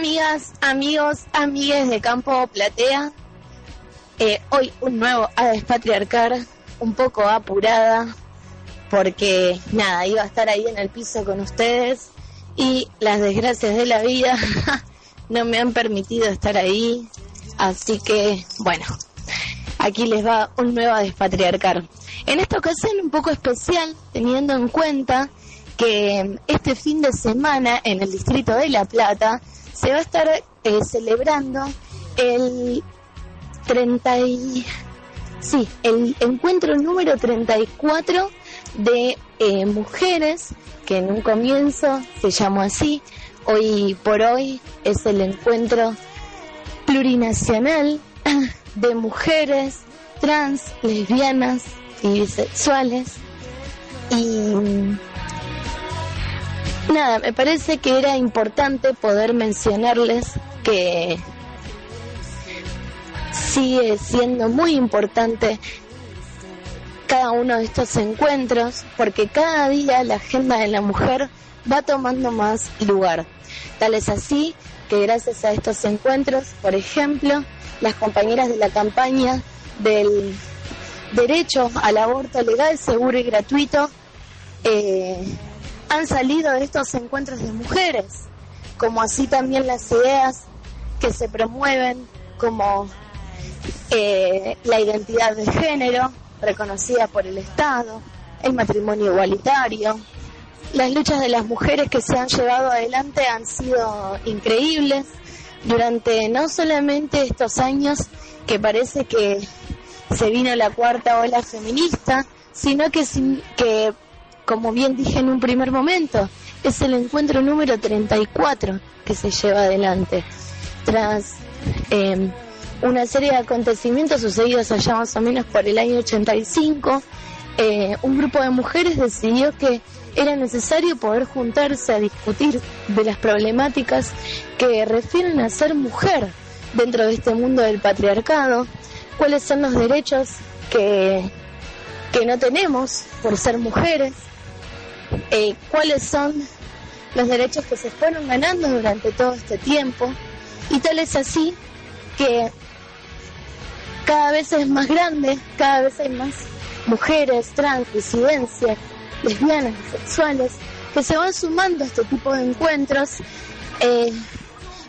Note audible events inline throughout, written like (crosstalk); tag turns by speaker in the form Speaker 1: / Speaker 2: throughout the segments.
Speaker 1: Amigas, amigos, amigues de Campo Platea, eh, hoy un nuevo a despatriarcar, un poco apurada, porque nada, iba a estar ahí en el piso con ustedes y las desgracias de la vida (laughs) no me han permitido estar ahí, así que bueno, aquí les va un nuevo a despatriarcar. En esta ocasión un poco especial, teniendo en cuenta que este fin de semana en el distrito de La Plata se va a estar eh, celebrando el 30 y... Sí, el encuentro número 34 de eh, mujeres, que en un comienzo se llamó así, hoy por hoy es el encuentro plurinacional de mujeres trans, lesbianas y bisexuales. Y nada, me parece que era importante poder mencionarles que sigue siendo muy importante cada uno de estos encuentros porque cada día la agenda de la mujer va tomando más lugar. Tal es así que gracias a estos encuentros, por ejemplo, las compañeras de la campaña del derecho al aborto legal, seguro y gratuito eh, han salido de estos encuentros de mujeres, como así también las ideas que se promueven como eh, la identidad de género reconocida por el Estado, el matrimonio igualitario. Las luchas de las mujeres que se han llevado adelante han sido increíbles durante no solamente estos años que parece que se vino la cuarta ola feminista, sino que, que como bien dije en un primer momento, es el encuentro número 34 que se lleva adelante. Tras eh, una serie de acontecimientos sucedidos allá más o menos por el año 85, eh, un grupo de mujeres decidió que era necesario poder juntarse a discutir de las problemáticas que refieren a ser mujer dentro de este mundo del patriarcado, cuáles son los derechos que, que no tenemos por ser mujeres, eh, cuáles son los derechos que se fueron ganando durante todo este tiempo, y tal es así que cada vez es más grande, cada vez hay más mujeres, trans, disidencias, lesbianas, sexuales, que se van sumando a este tipo de encuentros eh,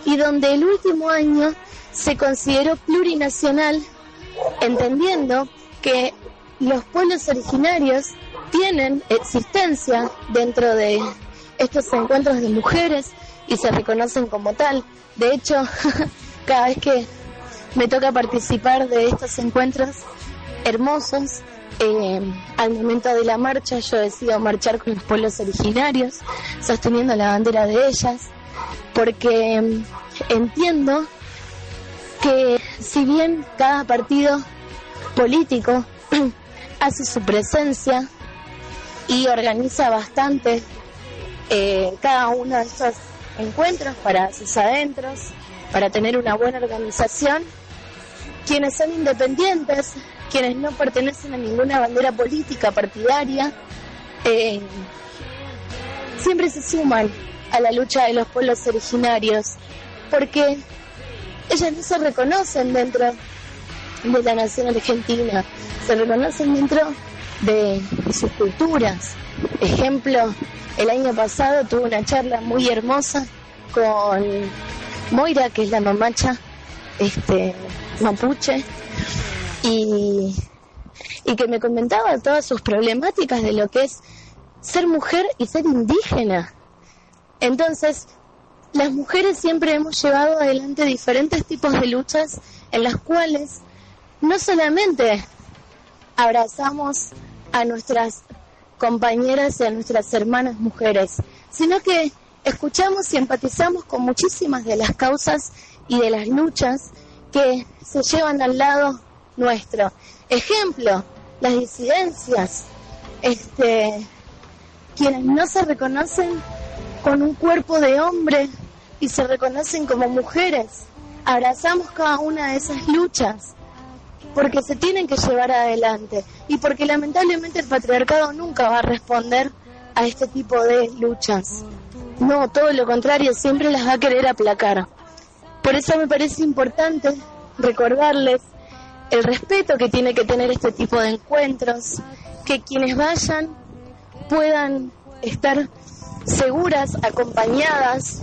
Speaker 1: y donde el último año se consideró plurinacional, entendiendo que los pueblos originarios tienen existencia dentro de estos encuentros de mujeres y se reconocen como tal. De hecho, (laughs) cada vez que me toca participar de estos encuentros hermosos. Eh, al momento de la marcha yo decido marchar con los pueblos originarios, sosteniendo la bandera de ellas, porque mm, entiendo que si bien cada partido político (clears throat) hace su presencia y organiza bastante eh, cada uno de estos encuentros para sus adentros, para tener una buena organización, quienes son independientes, quienes no pertenecen a ninguna bandera política partidaria, eh, siempre se suman a la lucha de los pueblos originarios, porque ellas no se reconocen dentro de la nación argentina, se reconocen dentro de sus culturas. Ejemplo, el año pasado tuve una charla muy hermosa con Moira, que es la mamacha este, mapuche, y, y que me comentaba todas sus problemáticas de lo que es ser mujer y ser indígena. Entonces, las mujeres siempre hemos llevado adelante diferentes tipos de luchas en las cuales no solamente abrazamos a nuestras compañeras y a nuestras hermanas mujeres, sino que escuchamos y empatizamos con muchísimas de las causas y de las luchas que se llevan al lado nuestro. Ejemplo, las disidencias, este, quienes no se reconocen con un cuerpo de hombre y se reconocen como mujeres. Abrazamos cada una de esas luchas porque se tienen que llevar adelante y porque lamentablemente el patriarcado nunca va a responder a este tipo de luchas. No, todo lo contrario, siempre las va a querer aplacar. Por eso me parece importante recordarles el respeto que tiene que tener este tipo de encuentros, que quienes vayan puedan estar seguras, acompañadas.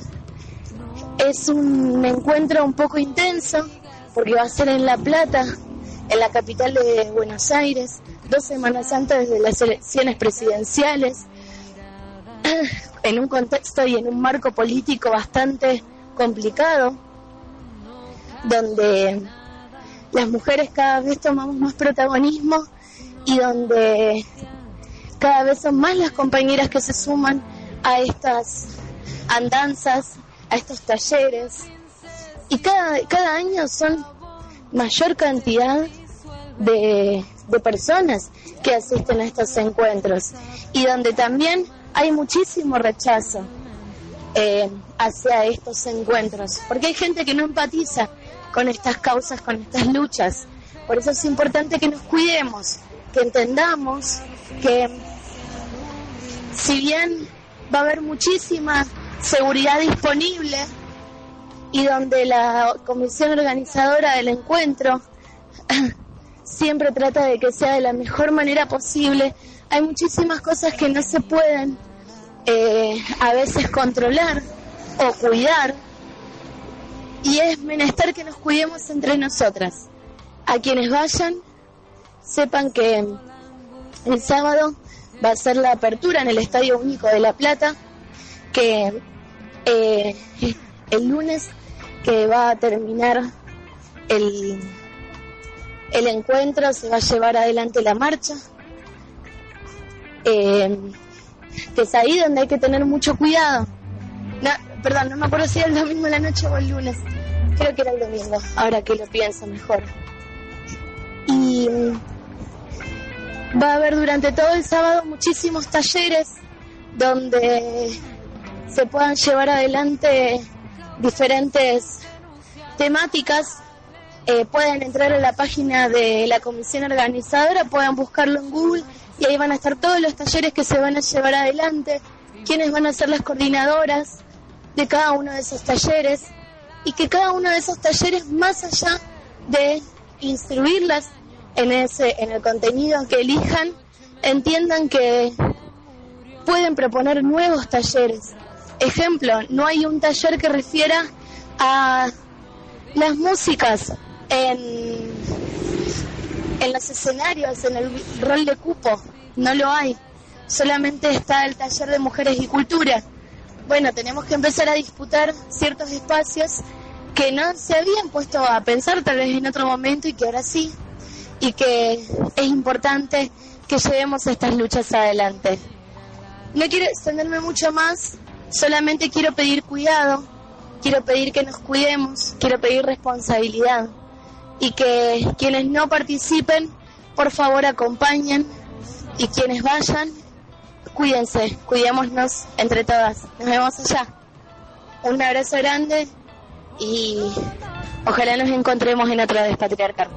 Speaker 1: Es un encuentro un poco intenso porque va a ser en La Plata, en la capital de Buenos Aires, dos semanas antes de las elecciones presidenciales, en un contexto y en un marco político bastante complicado, donde las mujeres cada vez tomamos más protagonismo y donde cada vez son más las compañeras que se suman a estas andanzas, a estos talleres. Y cada, cada año son mayor cantidad de, de personas que asisten a estos encuentros y donde también hay muchísimo rechazo eh, hacia estos encuentros, porque hay gente que no empatiza con estas causas, con estas luchas. Por eso es importante que nos cuidemos, que entendamos que si bien va a haber muchísima seguridad disponible y donde la comisión organizadora del encuentro (clears throat) siempre trata de que sea de la mejor manera posible, hay muchísimas cosas que no se pueden eh, a veces controlar o cuidar y es menester que nos cuidemos entre nosotras. A quienes vayan, sepan que el sábado va a ser la apertura en el Estadio Único de La Plata, que eh, el lunes que va a terminar el, el encuentro se va a llevar adelante la marcha, eh, que es ahí donde hay que tener mucho cuidado. perdón, no me acuerdo si era el domingo la noche o el lunes, creo que era el domingo, ahora que lo pienso mejor. Y Va a haber durante todo el sábado muchísimos talleres donde se puedan llevar adelante diferentes temáticas. Eh, pueden entrar a la página de la comisión organizadora, pueden buscarlo en Google y ahí van a estar todos los talleres que se van a llevar adelante, quiénes van a ser las coordinadoras de cada uno de esos talleres y que cada uno de esos talleres, más allá de instruirlas en, ese, en el contenido que elijan, entiendan que pueden proponer nuevos talleres. Ejemplo, no hay un taller que refiera a las músicas en, en los escenarios, en el rol de cupo. No lo hay. Solamente está el taller de mujeres y cultura. Bueno, tenemos que empezar a disputar ciertos espacios que no se habían puesto a pensar tal vez en otro momento y que ahora sí y que es importante que llevemos estas luchas adelante. No quiero extenderme mucho más, solamente quiero pedir cuidado, quiero pedir que nos cuidemos, quiero pedir responsabilidad y que quienes no participen, por favor acompañen y quienes vayan, cuídense, cuidémonos entre todas. Nos vemos allá. Un abrazo grande y ojalá nos encontremos en otra vez, patriarcal.